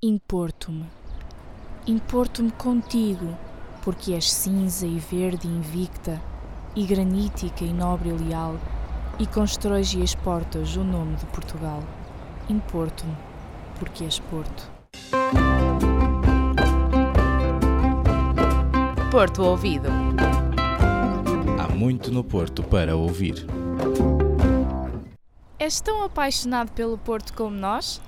Importo-me. Importo-me contigo, porque és cinza e verde e invicta, e granítica e nobre e leal, e constróis e exportas o nome de Portugal. Importo-me, porque és Porto. Porto Ouvido. Há muito no Porto para ouvir. És tão apaixonado pelo Porto como nós?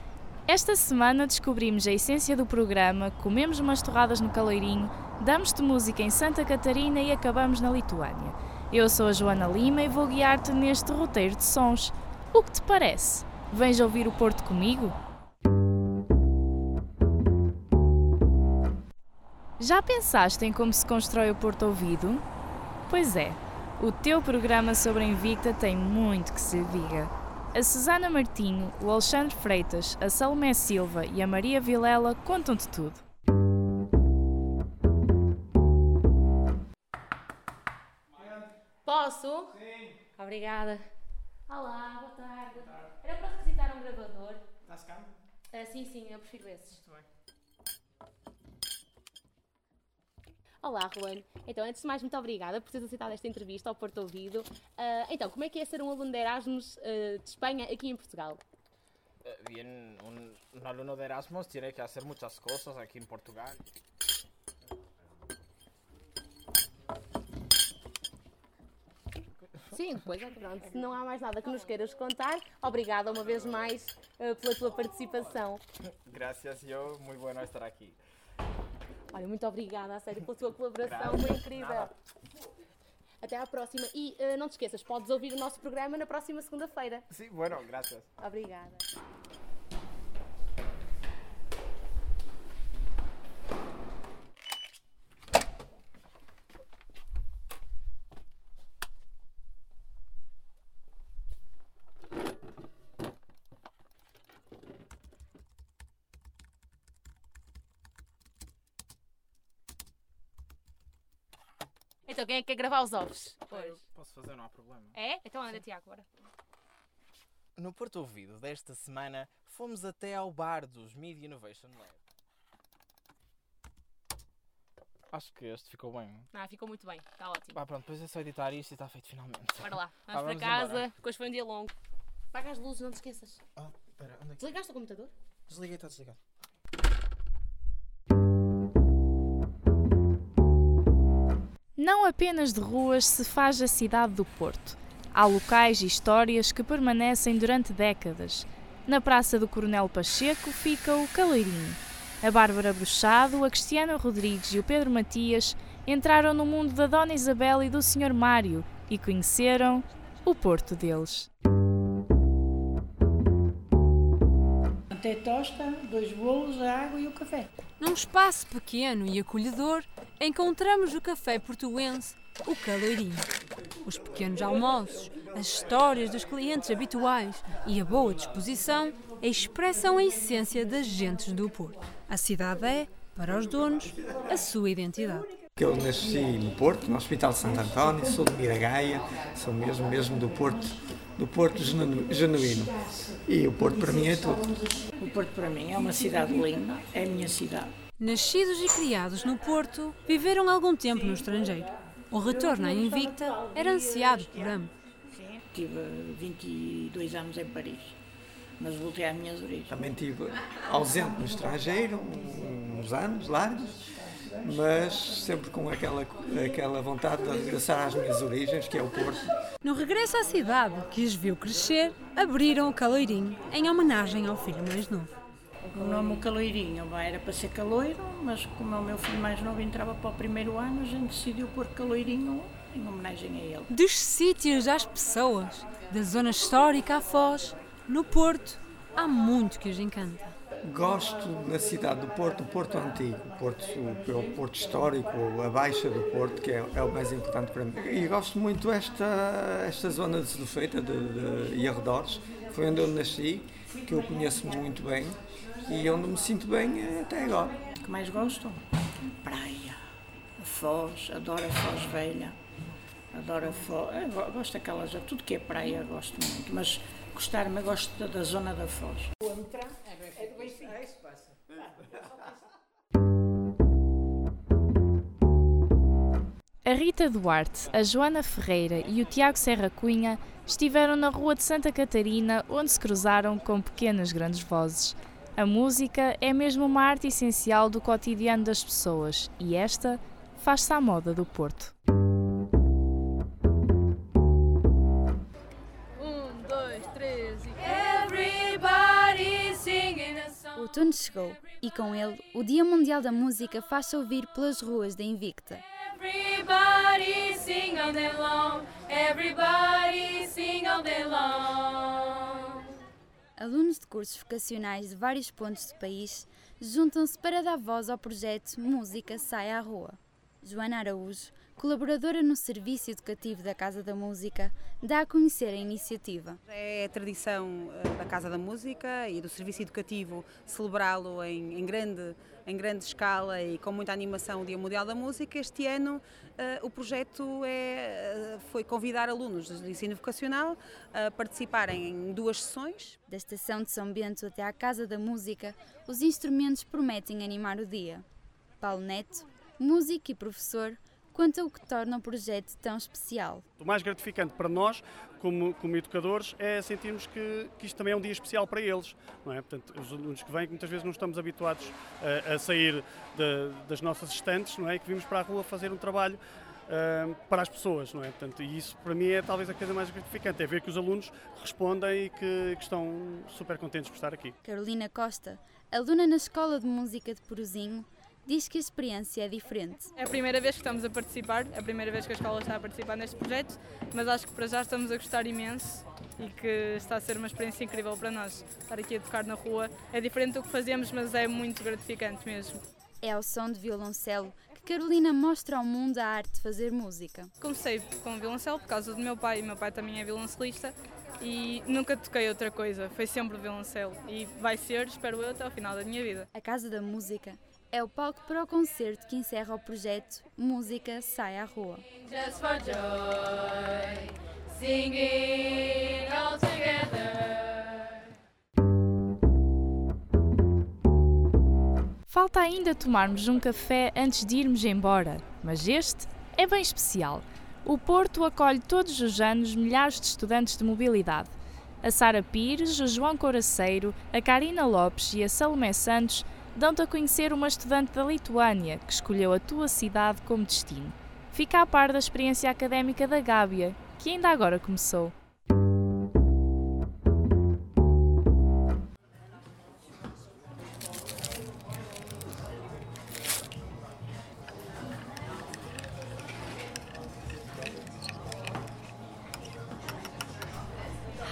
Esta semana descobrimos a essência do programa, comemos umas torradas no Caleirinho, damos-te música em Santa Catarina e acabamos na Lituânia. Eu sou a Joana Lima e vou guiar-te neste roteiro de sons. O que te parece? Vens ouvir o Porto comigo? Já pensaste em como se constrói o Porto Ouvido? Pois é, o teu programa sobre a Invicta tem muito que se diga. A Susana Martinho, o Alexandre Freitas, a Salomé Silva e a Maria Vilela contam-te tudo. Posso? Sim. Obrigada. Olá, boa tarde. Boa tarde. Era para requisitar um gravador. Está-se cá? Ah, sim, sim, eu prefiro esses. Muito bem. Olá, Juan. Então, antes de mais, muito obrigada por teres aceitado esta entrevista ao Porto Ouvido. Ah, então, como é que é ser um aluno de Erasmus ah, de Espanha aqui em Portugal? Eh, Bien, un, un alumno de Erasmus tiene que hacer muchas cosas aquí en Portugal. Sim, pois é, pronto. Se não há mais nada que nos queiras contar, obrigada uma vez mais ah, pela tua participação. Gracias, yo. Muy bueno estar aquí. Olha, muito obrigada, a sério, pela tua colaboração, Graças. foi incrível. Nada. Até à próxima. E ah, não te esqueças, podes ouvir o nosso programa na próxima segunda-feira. Sí, bueno, gracias. Obrigada. Então, quem é que quer gravar os ovos? Eu posso fazer, não há problema. É? Então anda, Tiago, agora. No Porto Ouvido desta semana, fomos até ao bar dos Media Innovation Lab. Acho que este ficou bem. Ah, ficou muito bem, está ótimo. Ah, pronto, depois é só editar isto e está feito finalmente. Bora lá, vamos, Ah, para vamos casa. embora. Depois foi um dia longo. Apaga as luzes, não te esqueças. Ah, espera, onde é que... Desligaste o computador? Desliguei, está desligado. Não apenas de ruas se faz a cidade do Porto. Há locais e histórias que permanecem durante décadas. Na Praça do Coronel Pacheco fica o Caleirinho. A Bárbara Bruxado, a Cristiana Rodrigues e o Pedro Matias entraram no mundo da Dona Isabel e do Sr. Mário e conheceram o Porto deles. Até tosta, dois bolos, a água e o café. Num espaço pequeno e acolhedor, encontramos o café portuense, o Caleirinho. Os pequenos almoços, as histórias dos clientes habituais e a boa disposição expressam a essência das gentes do Porto. A cidade é, para os donos, a sua identidade. Eu nasci no Porto, no Hospital de Santo António, sou de Miragaia, sou mesmo, mesmo do Porto, do Porto genu- genuíno. E o Porto para mim é tudo. O Porto para mim é uma cidade linda, é a minha cidade. Nascidos e criados no Porto, viveram algum tempo no estrangeiro. O retorno à Invicta era ansiado por ambos. Tive 22 anos em Paris, mas voltei às minhas origens. Também estive ausente no estrangeiro, uns anos largos, mas sempre com aquela, aquela vontade de regressar às minhas origens, que é o Porto. No regresso à cidade, que os viu crescer, abriram o Caleirinho em homenagem ao filho mais novo. O nome Caloirinho era para ser caloiro, mas como o meu filho mais novo entrava para o primeiro ano, a gente decidiu pôr Caloirinho em homenagem a ele. Dos sítios às pessoas, da zona histórica à Foz, no Porto, há muito que os encanta. Gosto na cidade do Porto, o Porto Antigo, o Porto, o Porto Histórico, a Baixa do Porto, que é, é o mais importante para mim. E gosto muito esta esta zona de Sedufeita de, de, e arredores, foi onde eu nasci, que eu conheço muito bem e onde me sinto bem é até agora. O que mais gosto? Praia, Foz, adoro a Foz Velha, adoro a Foz, eu é, gosto daquelas, tudo que é praia gosto muito, mas gostar-me, gosto da, zona da Foz. O é do Benfica. É isso, é passa. A Rita Duarte, a Joana Ferreira e o Tiago Serra Cunha estiveram na Rua de Santa Catarina, onde se cruzaram com pequenas grandes vozes a música é mesmo uma arte essencial do cotidiano das pessoas e esta faz-se à moda do Porto. Um, dois, três e. O outono chegou e com ele o Dia Mundial da Música faz-se ouvir pelas ruas da Invicta. Everybody sing all day long. Everybody sing all day long. Alunos de cursos vocacionais de vários pontos do país juntam-se para dar voz ao projeto Música Sai à Rua. Joana Araújo, colaboradora no Serviço Educativo da Casa da Música, dá a conhecer a iniciativa. É tradição eh, da Casa da Música e do Serviço Educativo celebrá-lo em, em grande, em grande escala e com muita animação o Dia Mundial da Música. Este ano eh, o projeto é, eh, foi convidar alunos do ensino vocacional a participarem em duas sessões. Da Estação de São Bento até à Casa da Música, os instrumentos prometem animar o dia. Paulo Neto, músico e professor, conta o que torna o projeto tão especial. O mais gratificante para nós, como, como educadores, é sentirmos que, que isto também é um dia especial para eles. Não é? Portanto, os alunos que vêm, que muitas vezes não estamos habituados a, a sair de, das nossas estantes, não é? E que vimos para a rua fazer um trabalho uh, para as pessoas, não é? Portanto, e isso para mim é talvez a coisa mais gratificante, é ver que os alunos respondem e que, que estão super contentes por estar aqui. Carolina Costa, aluna na Escola de Música de Porozinho, diz que a experiência é diferente. É a primeira vez que estamos a participar, é a primeira vez que a escola está a participar neste projeto, mas acho que para já estamos a gostar imenso e que está a ser uma experiência incrível para nós. Estar aqui a tocar na rua é diferente do que fazemos, mas é muito gratificante mesmo. É ao som de violoncelo que Carolina mostra ao mundo a arte de fazer música. Comecei com violoncelo por causa do meu pai, meu pai também é violoncelista e nunca toquei outra coisa, foi sempre violoncelo e vai ser, espero eu, até ao final da minha vida. A Casa da Música é o palco para o concerto que encerra o projeto Música Sai à Rua. Just for joy, singing all together. Falta ainda tomarmos um café antes de irmos embora, mas este é bem especial. O Porto acolhe todos os anos milhares de estudantes de mobilidade. A Sara Pires, o João Coraceiro, a Karina Lopes e a Salomé Santos dão-te a conhecer uma estudante da Lituânia que escolheu a tua cidade como destino. Fica a par da experiência académica da Gábia, que ainda agora começou.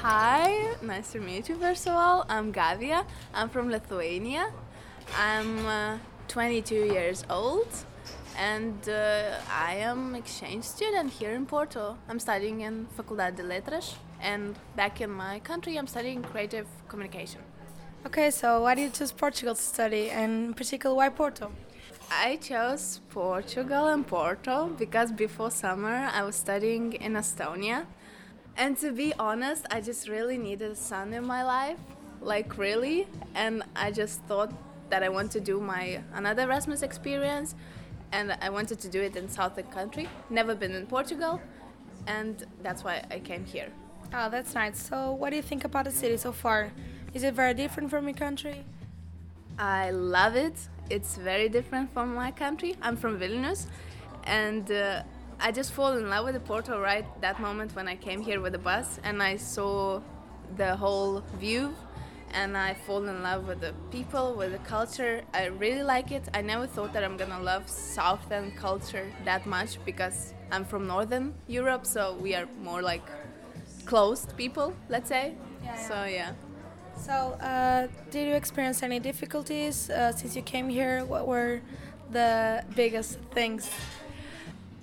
Hi, nice to meet you first of all. I'm Gavia. I'm from Lithuania. I'm uh, 22 years old and uh, I am exchange student here in Porto. I'm studying in Faculdade de Letras and back in my country I'm studying creative communication. Okay, so why did you choose Portugal to study and in particular why Porto? I chose Portugal and Porto because before summer I was studying in Estonia. And to be honest, I just really needed sun in my life, like really, and I just thought that I want to do my another Erasmus experience, and I wanted to do it in southern country. Never been in Portugal, and that's why I came here. Oh, that's nice. So, what do you think about the city so far? Is it very different from your country? I love it. It's very different from my country. I'm from Vilnius, and uh, I just fall in love with the Porto right that moment when I came here with the bus and I saw the whole view and I fall in love with the people, with the culture. I really like it. I never thought that I'm gonna love Southern culture that much because I'm from Northern Europe, so we are more like closed people, let's say. Yeah, yeah. So yeah. So, uh, did you experience any difficulties uh, since you came here? What were the biggest things?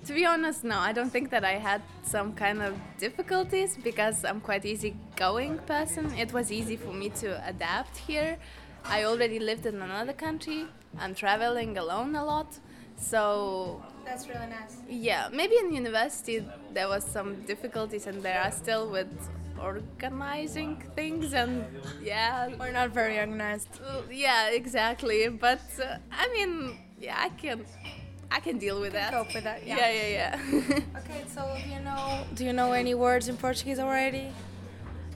To be honest, no, I don't think that I had some kind of difficulties because I'm quite easygoing person. It was easy for me to adapt here. I already lived in another country. I'm traveling alone a lot. So That's really nice. yeah, maybe in university there was some difficulties and there are still with organizing things and yeah. We're not very organized. Yeah, exactly. But uh, I mean, yeah, I can I can deal with that. Cope with that. Yeah. Yeah, yeah, yeah. okay, so do you know do you know any words in Portuguese already?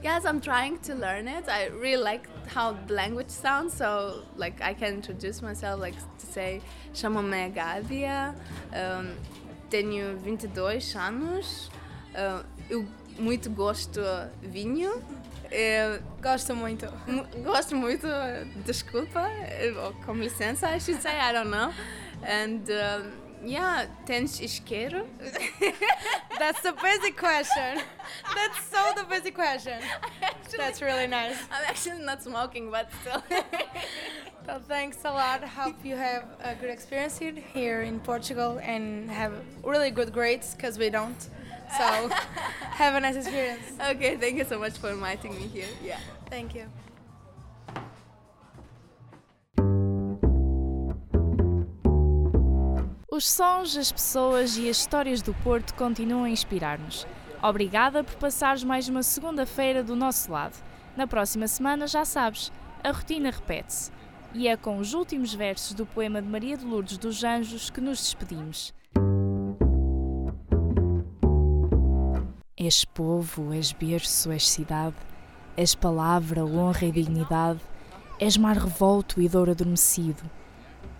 Yes, I'm trying to learn it. I really like how the language sounds, so like I can introduce myself, like to say, chamo-me Gávia, um, tenho 22 anos, uh, eu muito gosto vinho. Eu gosto muito. Gosto muito, desculpa, com licença, I should say, I don't know. And um, yeah, tens isqueiro? That's the basic question. That's so the basic question. Actually, That's really nice. I'm actually not smoking, but still. so thanks a lot. Hope you have a good experience here in Portugal and have really good grades because we don't. So have a nice experience. Okay, thank you so much for inviting me here. Yeah. Thank you. Os sons, as pessoas e as histórias do Porto continuam a inspirar-nos. Obrigada por passares mais uma segunda-feira do nosso lado. Na próxima semana, já sabes, a rotina repete-se. E é com os últimos versos do poema de Maria de Lourdes dos Anjos que nos despedimos. És povo, és berço, és cidade, és palavra, honra e dignidade, és mar revolto e dor adormecido,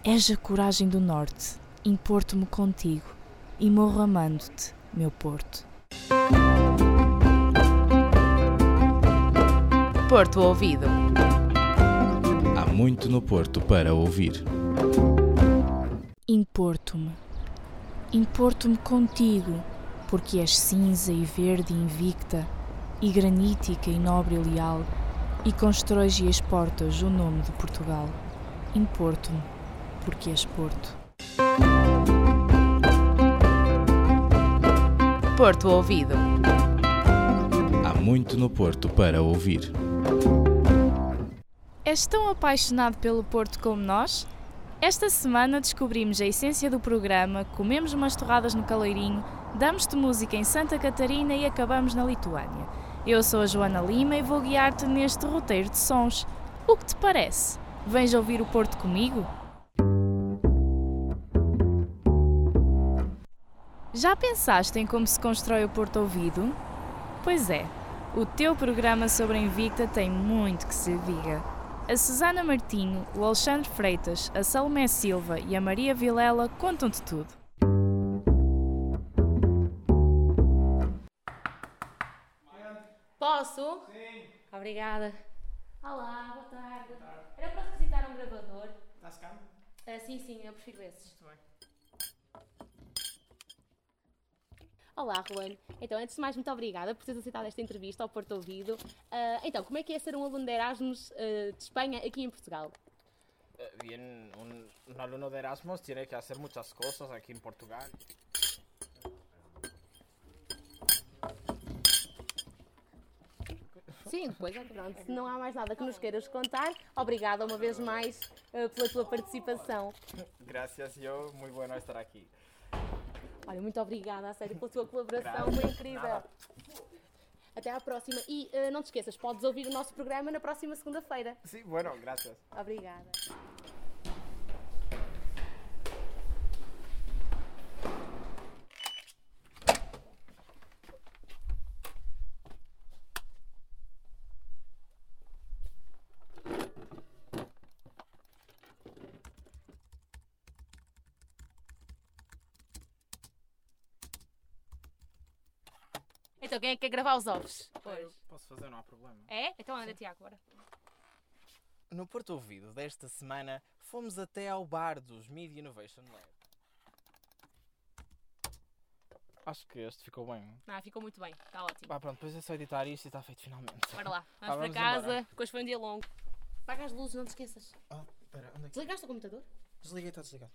és a coragem do norte, importo-me contigo e morro amando-te, meu Porto. Porto Ouvido. Há muito no Porto para ouvir. Importo-me. Importo-me contigo, porque és cinza e verde e invicta, e granítica e nobre e leal, e constróis e exportas o nome de Portugal. Importo-me, porque és Porto. Porto Ouvido. Há muito no Porto para ouvir. És tão apaixonado pelo Porto como nós? Esta semana descobrimos a essência do programa, comemos umas torradas no Caleirinho, damos-te música em Santa Catarina e acabamos na Lituânia. Eu sou a Joana Lima e vou guiar-te neste roteiro de sons. O que te parece? Vens ouvir o Porto comigo? Já pensaste em como se constrói o Porto Ouvido? Pois é, o teu programa sobre a Invicta tem muito que se diga. A Susana Martinho, o Alexandre Freitas, a Salomé Silva e a Maria Vilela contam-te tudo. Posso? Sim. Obrigada. Olá, boa tarde. Boa tarde. Era para requisitar um gravador. Está-se cá? Uh, sim, sim, eu prefiro esses. Muito bem. Olá, Ruan. Então, antes de mais, muito obrigada por teres aceitado esta entrevista ao Porto Ouvido. Uh, então, como é que é ser um aluno de Erasmus uh, de Espanha aqui em Portugal? Bien, un, un alumno de Erasmus tiene que hacer muchas cosas aquí en Portugal. Sim, pois é, pronto. Se não há mais nada que nos queiras contar, obrigada uma vez mais uh, pela tua participação. Gracias, eu, muito bueno estar aqui. Olha, muito obrigada, a sério, pela tua colaboração, foi incrível. Nada. Até à próxima. E uh, não te esqueças, podes ouvir o nosso programa na próxima segunda-feira. Sim, bueno, graças. Obrigada. Que quer gravar os ovos? Pois. Posso fazer, não há problema. É? Então anda, Tiago, agora. No Porto Ouvido desta semana, fomos até ao bar dos Media Innovation Lab. Acho que este ficou bem. Ah, ficou muito bem, está ótimo. Ah, pronto, depois é só editar isto e está feito finalmente. Bora lá, vamos, ah, vamos para casa, embora. hoje foi um dia longo. Apaga as luzes, não te esqueças. Ah, espera, onde é que... Desligaste o computador? Desliguei, está desligado.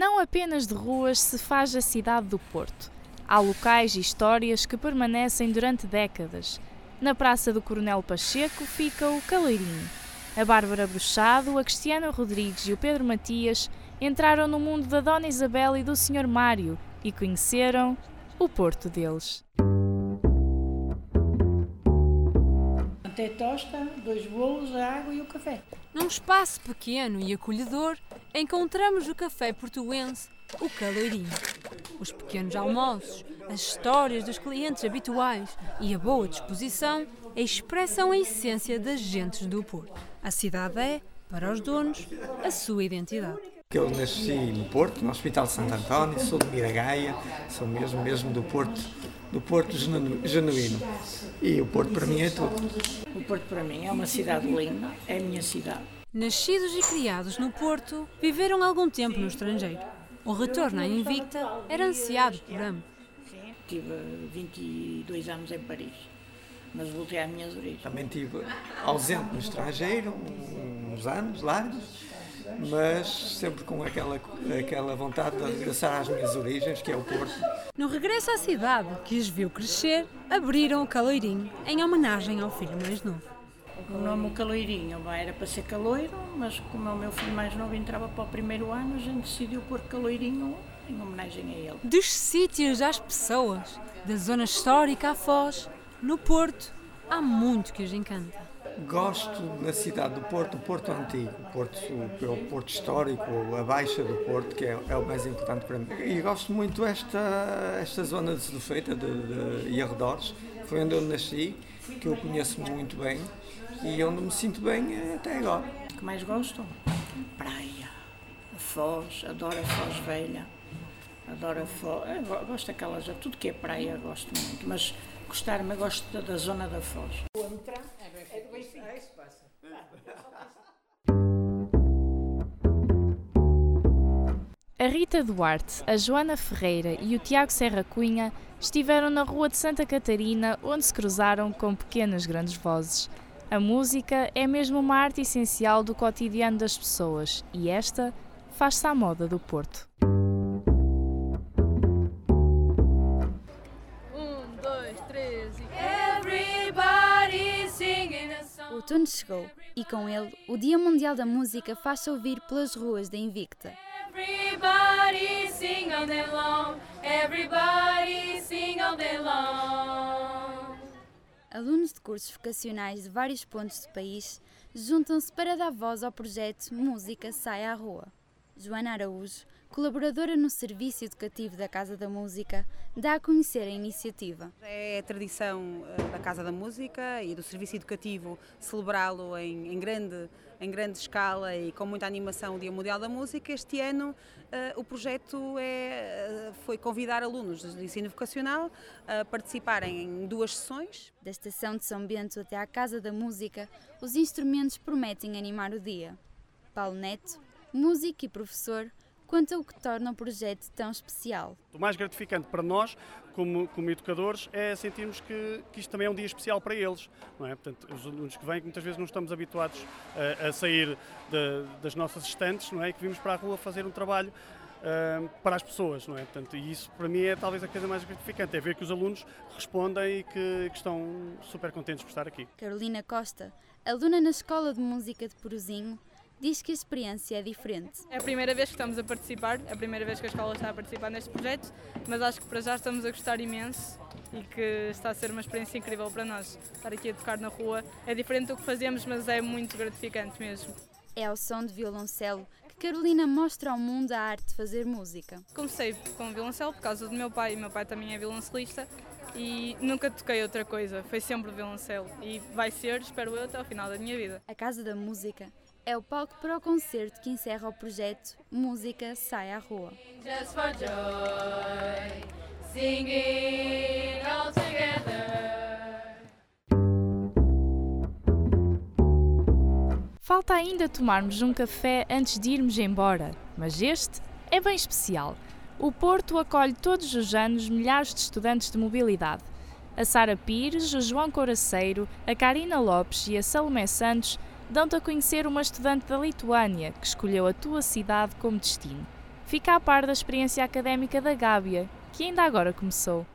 Não apenas de ruas se faz a cidade do Porto. Há locais e histórias que permanecem durante décadas. Na Praça do Coronel Pacheco fica o Caleirinho. A Bárbara Bruxado, a Cristiana Rodrigues e o Pedro Matias entraram no mundo da Dona Isabel e do Sr. Mário e conheceram o Porto deles. É tosta, dois bolos, a água e o café. Num espaço pequeno e acolhedor, encontramos o café portuense, o Caloirinho. Os pequenos almoços, as histórias dos clientes habituais e a boa disposição expressam a essência das gentes do Porto. A cidade é, para os donos, a sua identidade. Eu nasci no Porto, no Hospital de Santo António, sou de Miragaia, sou mesmo, mesmo do Porto, do Porto genu- genuíno. E o Porto para mim é tudo. O Porto para mim é uma cidade linda, é a minha cidade. Nascidos e criados no Porto, viveram algum tempo no estrangeiro. O retorno à Invicta era ansiado por ambos. Tive 22 anos em Paris, mas voltei às minhas origens. Também estive ausente no estrangeiro, uns anos largos, mas sempre com aquela, aquela vontade de regressar às minhas origens, que é o Porto. No regresso à cidade, que os viu crescer, abriram o Caloirinho em homenagem ao filho mais novo. O nome o Caloirinho vai, era para ser caloiro, mas como o meu filho mais novo entrava para o primeiro ano, a gente decidiu pôr Caloirinho em homenagem a ele. Dos sítios às pessoas, da zona histórica à Foz, no Porto, há muito que os encanta. Gosto na cidade do Porto, o Porto Antigo, o Porto, o, o Porto Histórico, a Baixa do Porto, que é, é o mais importante para mim. E gosto muito esta esta zona de Sedufeita de, de, e arredores, foi onde eu nasci, que eu conheço muito bem e onde me sinto bem até agora. O que mais gosto? Praia, a Foz, adoro a Foz Velha, adoro a Foz, eu go- gosto daquelas, tudo que é praia gosto muito, mas gostar-me, gosto da, da zona da Foz. A Rita Duarte, a Joana Ferreira e o Tiago Serra Cunha estiveram na Rua de Santa Catarina, onde se cruzaram com pequenas grandes vozes. A música é mesmo uma arte essencial do cotidiano das pessoas e esta faz-se à moda do Porto. Um, dois, três e. Everybody singing a song. O outono chegou e com ele o Dia Mundial da Música faz-se ouvir pelas ruas da Invicta. Everybody sing all day long. Everybody sing all day long. Alunos de cursos vocacionais de vários pontos do país juntam-se para dar voz ao projeto Música Sai à Rua. Joana Araújo, colaboradora no Serviço Educativo da Casa da Música, dá a conhecer a iniciativa. É a tradição eh, da Casa da Música e do Serviço Educativo celebrá-lo em, em grande, em grande escala e com muita animação o Dia Mundial da Música. Este ano eh, o projeto é, eh, foi convidar alunos do ensino vocacional a participarem em duas sessões. Da estação de São Bento até à Casa da Música, os instrumentos prometem animar o dia. Paulo Neto, músico e professor, conta o que torna o projeto tão especial. O mais gratificante para nós, como, como educadores, é sentirmos que, que isto também é um dia especial para eles. Não é? Portanto, os alunos que vêm, que muitas vezes não estamos habituados a, a sair de- das nossas estantes, não é? E que vimos para a rua fazer um trabalho ah, para as pessoas, não é? Portanto, e isso para mim é talvez a coisa mais gratificante, é ver que os alunos respondem e que, que estão super contentes por estar aqui. Carolina Costa, aluna na Escola de Música de Porozinho, diz que a experiência é diferente. É a primeira vez que estamos a participar, é a primeira vez que a escola está a participar neste projeto, mas acho que para já estamos a gostar imenso e que está a ser uma experiência incrível para nós. Estar aqui a tocar na rua é diferente do que fazemos, mas é muito gratificante mesmo. É ao som de violoncelo que Carolina mostra ao mundo a arte de fazer música. Comecei com violoncelo por causa do meu pai, e meu pai também é violoncelista e nunca toquei outra coisa, foi sempre violoncelo e vai ser, espero eu, até ao final da minha vida. A Casa da Música é o palco para o concerto que encerra o projeto Música Sai à Rua. Just for joy. Singing all together. Falta ainda tomarmos um café antes de irmos embora, mas este é bem especial. O Porto acolhe todos os anos milhares de estudantes de mobilidade. A Sara Pires, o João Coraceiro, a Karina Lopes e a Salomé Santos dão-te a conhecer uma estudante da Lituânia que escolheu a tua cidade como destino. Fica a par da experiência académica da Gábia, que ainda agora começou.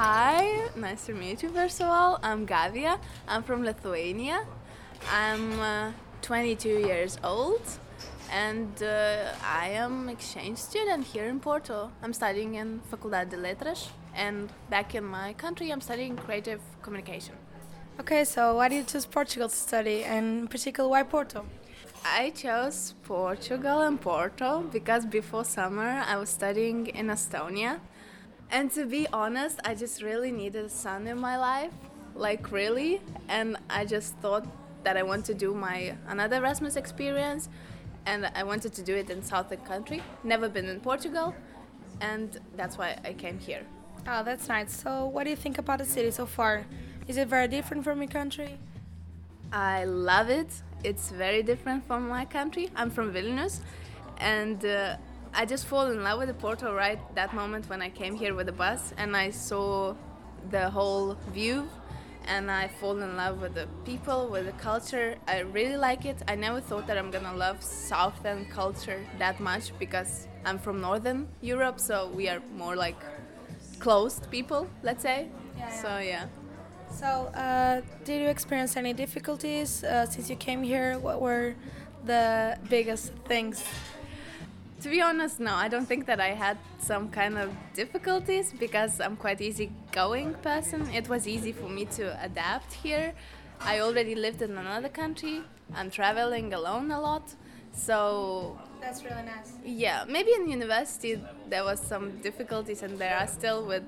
Hi, Nice to meet you, first of all. I'm Gavia. I'm from Lithuania. I'm uh, 22 years old and uh, I am exchange student here in Porto. I'm studying in Faculdade de Letras and back in my country I'm studying creative communication. Okay, so why did you choose Portugal to study, and in particular, why Porto? I chose Portugal and Porto because before summer I was studying in Estonia. And to be honest, I just really needed sun in my life, like really, and I just thought that I want to do my another Erasmus experience and I wanted to do it in southern country. Never been in Portugal, and that's why I came here. Oh, that's nice. So, what do you think about the city so far? Is it very different from your country? I love it. It's very different from my country. I'm from Vilnius, and uh, I just fall in love with the Porto right that moment when I came here with the bus and I saw the whole view and I fall in love with the people, with the culture. I really like it. I never thought that I'm gonna love Southern culture that much because I'm from Northern Europe, so we are more like closed people, let's say. Yeah, yeah. So yeah. So, uh, did you experience any difficulties uh, since you came here? What were the biggest things? To be honest, no, I don't think that I had some kind of difficulties because I'm quite easygoing person. It was easy for me to adapt here. I already lived in another country. I'm traveling alone a lot. So That's really nice. yeah, maybe in university there was some difficulties and there are still with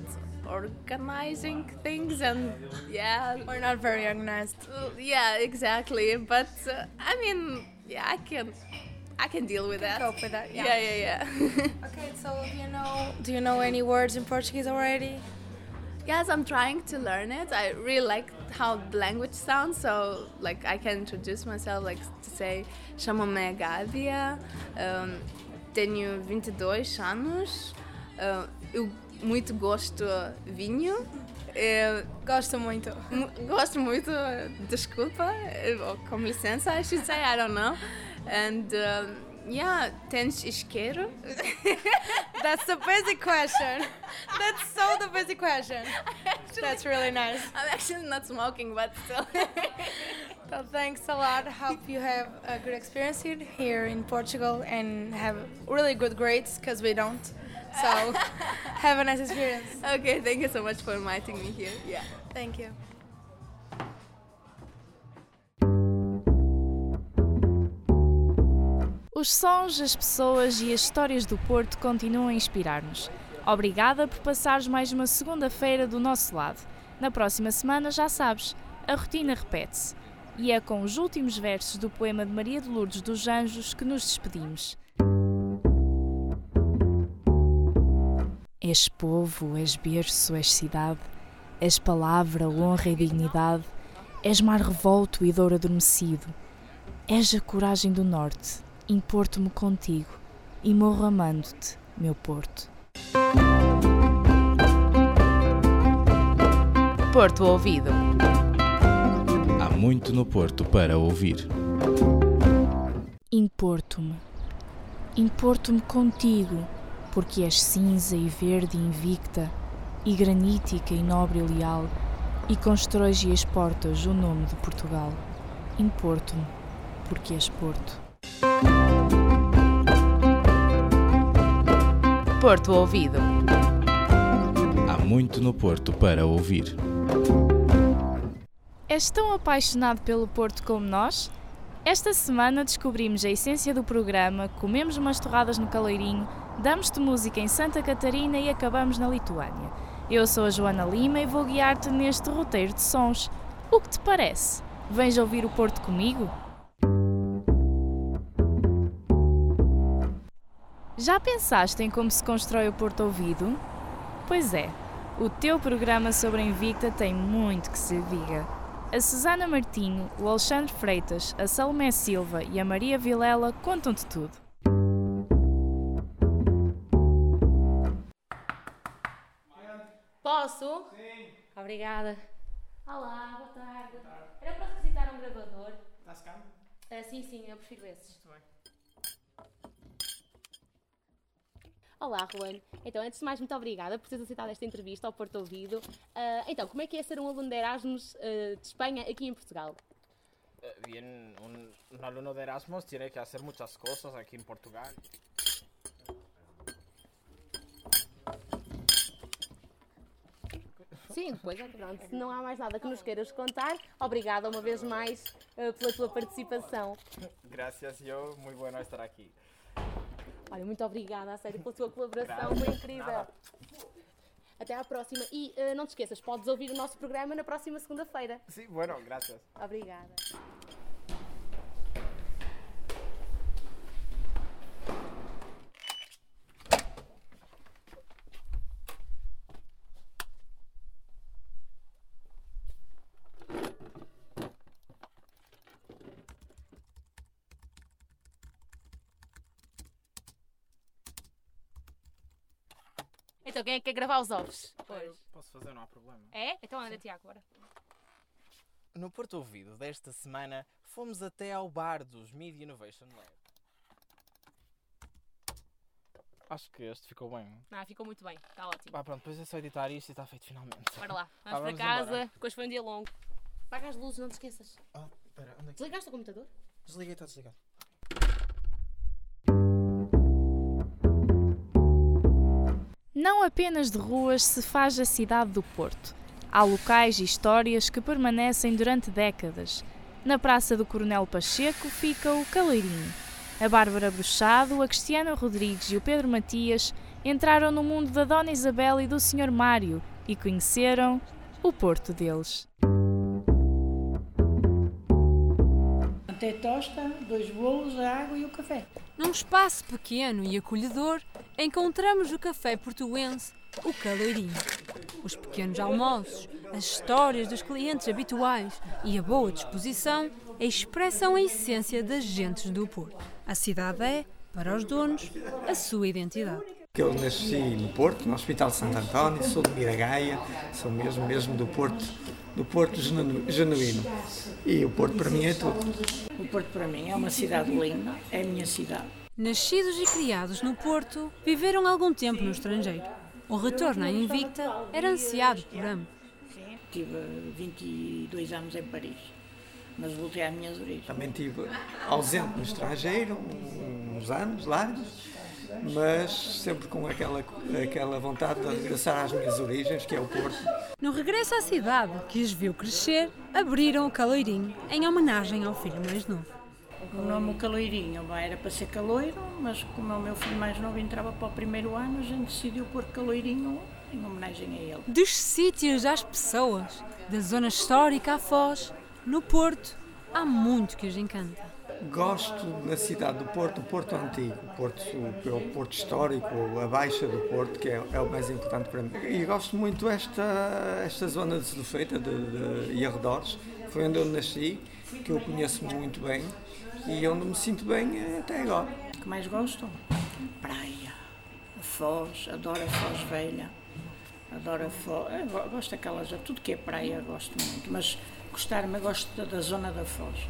organizing things and yeah we're not very organized yeah exactly but uh, i mean yeah i can i can deal with that cope with that, yeah. yeah yeah, yeah. Okay, so do you know do you know any words in Portuguese already? Yes i'm trying to learn it. I really like how the language sounds so like i can introduce myself like to say chamo-me Gávia um, tenho 22 anos uh, eu muito gosto vinho. Eu gosto muito. Gosto muito desculpa com licença I should say I don't know. And um, yeah tens isqueiro That's the basic question. That's so the basic question. That's really nice. I'm actually not smoking but still Well, thanks a lot. Hope you have a good experience here, here in Portugal and have really good grades because we don't. So have a nice experience. okay thank you so much for inviting me here yeah Thank you. Os sons, as pessoas e as histórias do Porto continuam a inspirar-nos. Obrigada por passares mais uma segunda-feira do nosso lado. Na próxima semana, já sabes, a rotina repete-se. E é com os últimos versos do poema de Maria de Lourdes dos Anjos que nos despedimos. És povo, és berço, és cidade, és palavra, honra e dignidade, és mar revolto e dor adormecido, és a coragem do norte, importo-me contigo e morro amando-te, meu Porto. Porto Ouvido. Há muito no Porto para ouvir. Importo-me. Importo-me contigo, porque és cinza e verde e invicta, e granítica e nobre e leal, e constróis e exportas o nome de Portugal. Importo-me, porque és Porto. Porto Ouvido. Há muito no Porto para ouvir. És tão apaixonado pelo Porto como nós? Esta semana descobrimos a essência do programa, comemos umas torradas no Caleirinho, damos-te música em Santa Catarina e acabamos na Lituânia. Eu sou a Joana Lima e vou guiar-te neste roteiro de sons. O que te parece? Vens ouvir o Porto comigo? Já pensaste em como se constrói o Porto Ouvido? Pois é, o teu programa sobre a Invicta tem muito que se diga. A Susana Martinho, o Alexandre Freitas, a Salomé Silva e a Maria Vilela contam-te tudo. Posso? Sim. Obrigada. Olá, boa tarde. Era para requisitar um gravador. Está-se cá? Ah, sim, sim, eu prefiro esses. Olá, Ruan. Então, antes de mais, muito obrigada por teres aceitado esta entrevista ao Porto Ouvido. Ah, então, como é que é ser um aluno de Erasmus ah, de Espanha aqui em Portugal? Eh, Bien, un, un alumno de Erasmus tiene que hacer muchas cosas aquí en Portugal. Sim, pois é, pronto. Se não há mais nada que nos queiras contar, obrigada uma vez mais ah, pela tua participação. Gracias, yo, muy bueno estar aquí. Olha, muito obrigada, a sério, pela tua colaboração, Graças. foi incrível. Nada. Até à próxima. E ah, não te esqueças, podes ouvir o nosso programa na próxima segunda-feira. Sí, bueno, gracias. Obrigada. Quem é que quer gravar os ovos? Eu posso fazer, não há problema. É? Então anda, Tiago, bora. No Porto Ouvido desta semana, fomos até ao bar dos Media Innovation Lab. Acho que este ficou bem. Ah, ficou muito bem, está ótimo. Ah, pronto, depois é só editar isto e está feito finalmente. Bora lá, Ah, vamos, para vamos casa, embora. depois foi um dia longo. Apaga as luzes, não te esqueças. Ah, espera, onde é que... Desligaste o computador? Desliguei, está desligado. Não apenas de ruas se faz a cidade do Porto. Há locais e histórias que permanecem durante décadas. Na Praça do Coronel Pacheco fica o Caleirinho. A Bárbara Bruxado, a Cristiana Rodrigues e o Pedro Matias entraram no mundo da Dona Isabel e do Sr. Mário e conheceram o Porto deles. Até tosta, dois bolos, a água e o café. Num espaço pequeno e acolhedor, encontramos o café portuense, o Caleirinho. Os pequenos almoços, as histórias dos clientes habituais e a boa disposição expressam a essência das gentes do Porto. A cidade é, para os donos, a sua identidade. Que eu nasci no Porto, no Hospital de Santo António, sou de Miragaia, sou mesmo, mesmo do Porto, do Porto genu- genuíno. E o Porto para mim é tudo. O Porto para mim é uma cidade linda, é a minha cidade. Nascidos e criados no Porto, viveram algum tempo no estrangeiro. O retorno à Invicta era ansiado por ambos. Tive 22 anos em Paris, mas voltei às minhas origens. Também estive ausente no estrangeiro, uns anos largos, mas sempre com aquela, aquela vontade de regressar às minhas origens, que é o Porto. No regresso à cidade, que os viu crescer, abriram o Caleirinho em homenagem ao filho mais novo. O nome Caloirinho era para ser caloiro, mas como o meu filho mais novo entrava para o primeiro ano, a gente decidiu pôr Caloirinho em homenagem a ele. Dos sítios às pessoas, da zona histórica à Foz, no Porto, há muito que os encanta. Gosto na cidade do Porto, o Porto Antigo, o Porto, o, o Porto Histórico, a Baixa do Porto, que é, é o mais importante para mim. E gosto muito esta, esta zona de Sedufeita de, de, e arredores, foi onde eu nasci, que eu conheço muito bem e onde me sinto bem eh, até agora. O que mais gosto? Praia, a Foz, adoro a Foz Velha, adoro a Foz, go- gosto daquelas, tudo que é praia gosto muito, mas gostar-me, gosto da, da zona da Foz.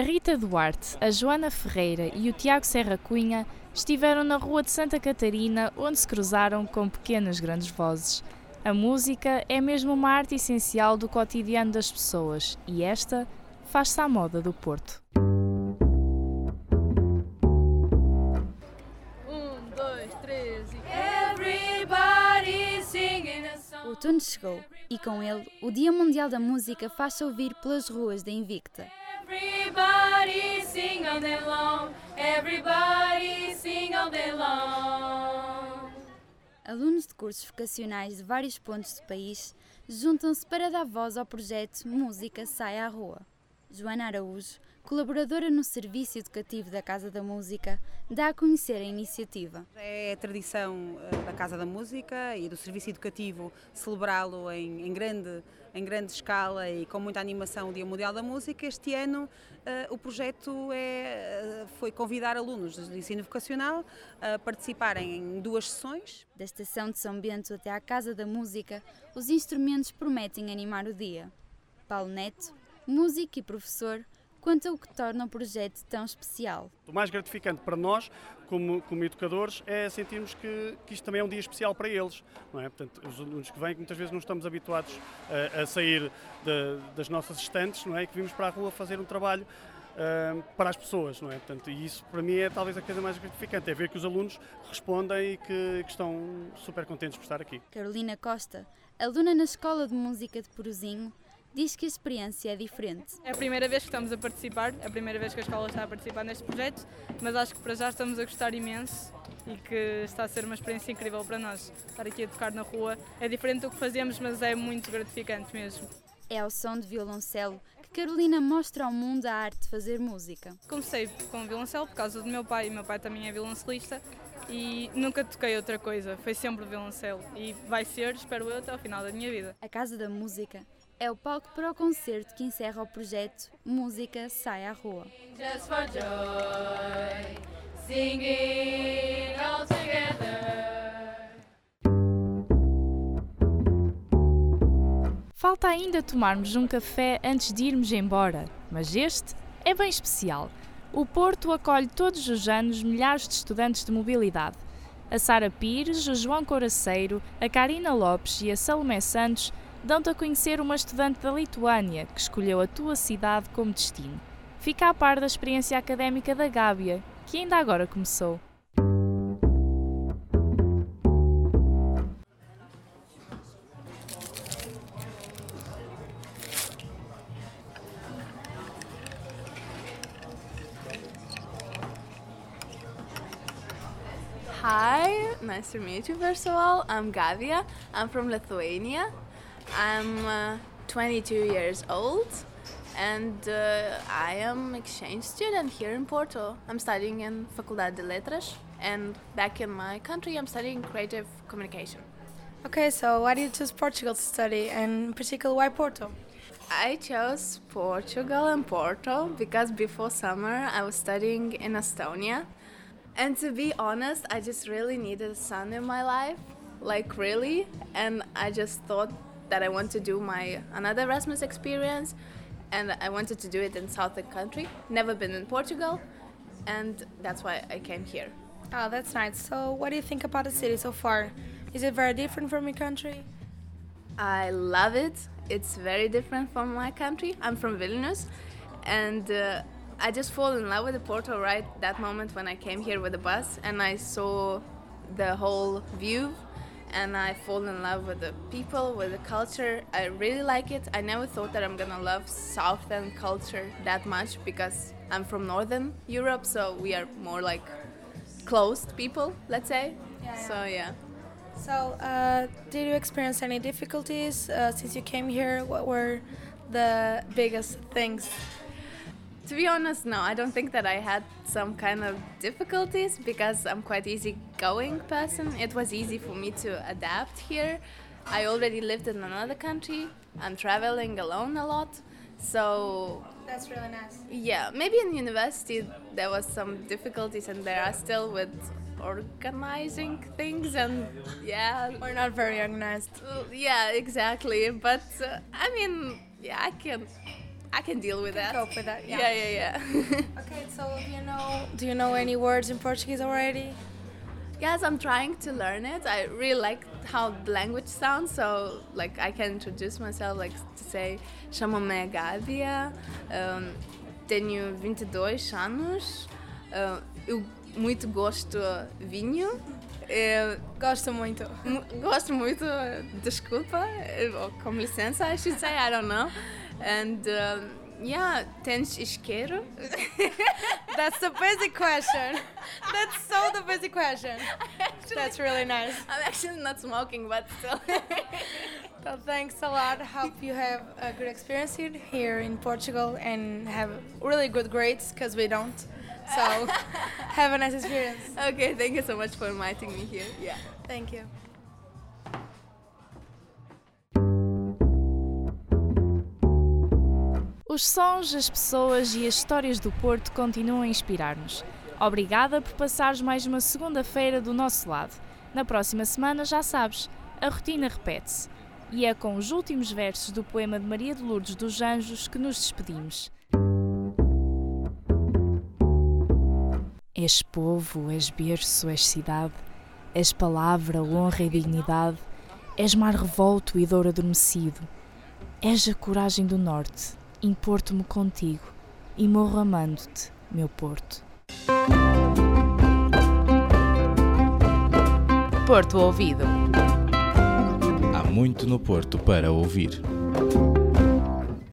A Rita Duarte, a Joana Ferreira e o Tiago Serra Cunha estiveram na Rua de Santa Catarina, onde se cruzaram com pequenas grandes vozes. A música é mesmo uma arte essencial do cotidiano das pessoas e esta faz-se à moda do Porto. Outono chegou e com ele o Dia Mundial da Música faz-se ouvir pelas ruas da Invicta. Everybody sing all day long. Everybody sing all day long. Alunos de cursos vocacionais de vários pontos do país juntam-se para dar voz ao projeto Música Sai à Rua. Joana Araújo, colaboradora no Serviço Educativo da Casa da Música, dá a conhecer a iniciativa. É a tradição eh, da Casa da Música e do Serviço Educativo celebrá-lo em, em grande, em grande escala e com muita animação o Dia Mundial da Música. Este ano eh, o projeto é, eh, foi convidar alunos do ensino vocacional a participarem em duas sessões. Da estação de São Bento até à Casa da Música, os instrumentos prometem animar o dia. Paulo Neto, músico e professor, conta o que torna o projeto tão especial. O mais gratificante para nós, como, como educadores, é sentirmos que, que isto também é um dia especial para eles. Não é? Portanto, os alunos que vêm, muitas vezes não estamos habituados a, a sair de, das nossas estantes, não é? que vimos para a rua fazer um trabalho uh, para as pessoas, não é? Portanto, e isso para mim é talvez a coisa mais gratificante, é ver que os alunos respondem e que, que estão super contentes por estar aqui. Carolina Costa, aluna na Escola de Música de Porozinho, diz que a experiência é diferente. É a primeira vez que estamos a participar, é a primeira vez que a escola está a participar neste projeto, mas acho que para já estamos a gostar imenso e que está a ser uma experiência incrível para nós. Estar aqui a tocar na rua é diferente do que fazemos, mas é muito gratificante mesmo. É ao som de violoncelo que Carolina mostra ao mundo a arte de fazer música. Comecei com violoncelo por causa do meu pai, o meu pai também é violoncelista e nunca toquei outra coisa, foi sempre violoncelo e vai ser, espero eu, até ao final da minha vida. A Casa da Música é o palco para o concerto que encerra o projeto Música Sai à Rua. Just for joy, singing all together. Falta ainda tomarmos um café antes de irmos embora, mas este é bem especial. O Porto acolhe todos os anos milhares de estudantes de mobilidade. A Sara Pires, o João Coraceiro, a Karina Lopes e a Salomé Santos dão-te a conhecer uma estudante da Lituânia que escolheu a tua cidade como destino. Fica a par da experiência académica da Gábia, que ainda agora começou. Hi, nice to meet you first of all. I'm Gavia. I'm from Lithuania. I'm uh, 22 years old and uh, I am exchange student here in Porto. I'm studying in Faculdade de Letras and back in my country I'm studying creative communication. Okay, so why did you choose Portugal to study, and in particular, why Porto? I chose Portugal and Porto because before summer I was studying in Estonia. And to be honest, I just really needed sun in my life, like really, and I just thought that I want to do my another Erasmus experience and I wanted to do it in southern country. Never been in Portugal and that's why I came here. Oh, that's nice. So, what do you think about the city so far? Is it very different from your country? I love it. It's very different from my country. I'm from Vilnius and uh, I just fall in love with the Porto right that moment when I came here with the bus and I saw the whole view and I fall in love with the people, with the culture. I really like it. I never thought that I'm gonna love Southern culture that much because I'm from Northern Europe, so we are more like closed people, let's say. Yeah, yeah. So yeah. So, uh, did you experience any difficulties uh, since you came here? What were the biggest things? To be honest, no, I don't think that I had some kind of difficulties because I'm quite easygoing person. It was easy for me to adapt here. I already lived in another country. I'm traveling alone a lot. So That's really nice. yeah, maybe in university there was some difficulties and there are still with organizing things and yeah. We're not very organized. Yeah, exactly. But uh, I mean, yeah, I can I can deal with that. Cope with that. Yeah. Yeah, yeah, yeah. okay, so do you know do you know any words in Portuguese already? Yes, I'm trying to learn it. I really like how the language sounds, so like I can introduce myself, like to say, chamo-me Gávia, um, tenho 22 anos, uh, eu muito gosto vinho. Gosto muito. Gosto muito, desculpa, ou com licença, I should say, I don't know. And um, yeah, tens isqueiro? That's the basic question. That's so the basic question. That's really nice. I'm actually not smoking, but still. So thanks a lot. Hope you have a good experience here- here in Portugal and have really good grades because we don't. So have a nice experience. okay, thank you so much for inviting me here. Yeah. Thank you. Os sons, as pessoas e as histórias do Porto continuam a inspirar-nos. Obrigada por passares mais uma segunda-feira do nosso lado. Na próxima semana, já sabes, a rotina repete-se. E é com os últimos versos do poema de Maria de Lourdes dos Anjos que nos despedimos. És povo, és berço, és cidade, és palavra, honra e dignidade, és mar revolto e dor adormecido, és a coragem do norte, importo-me contigo e morro amando-te, meu Porto. Porto Ouvido. Há muito no Porto para ouvir.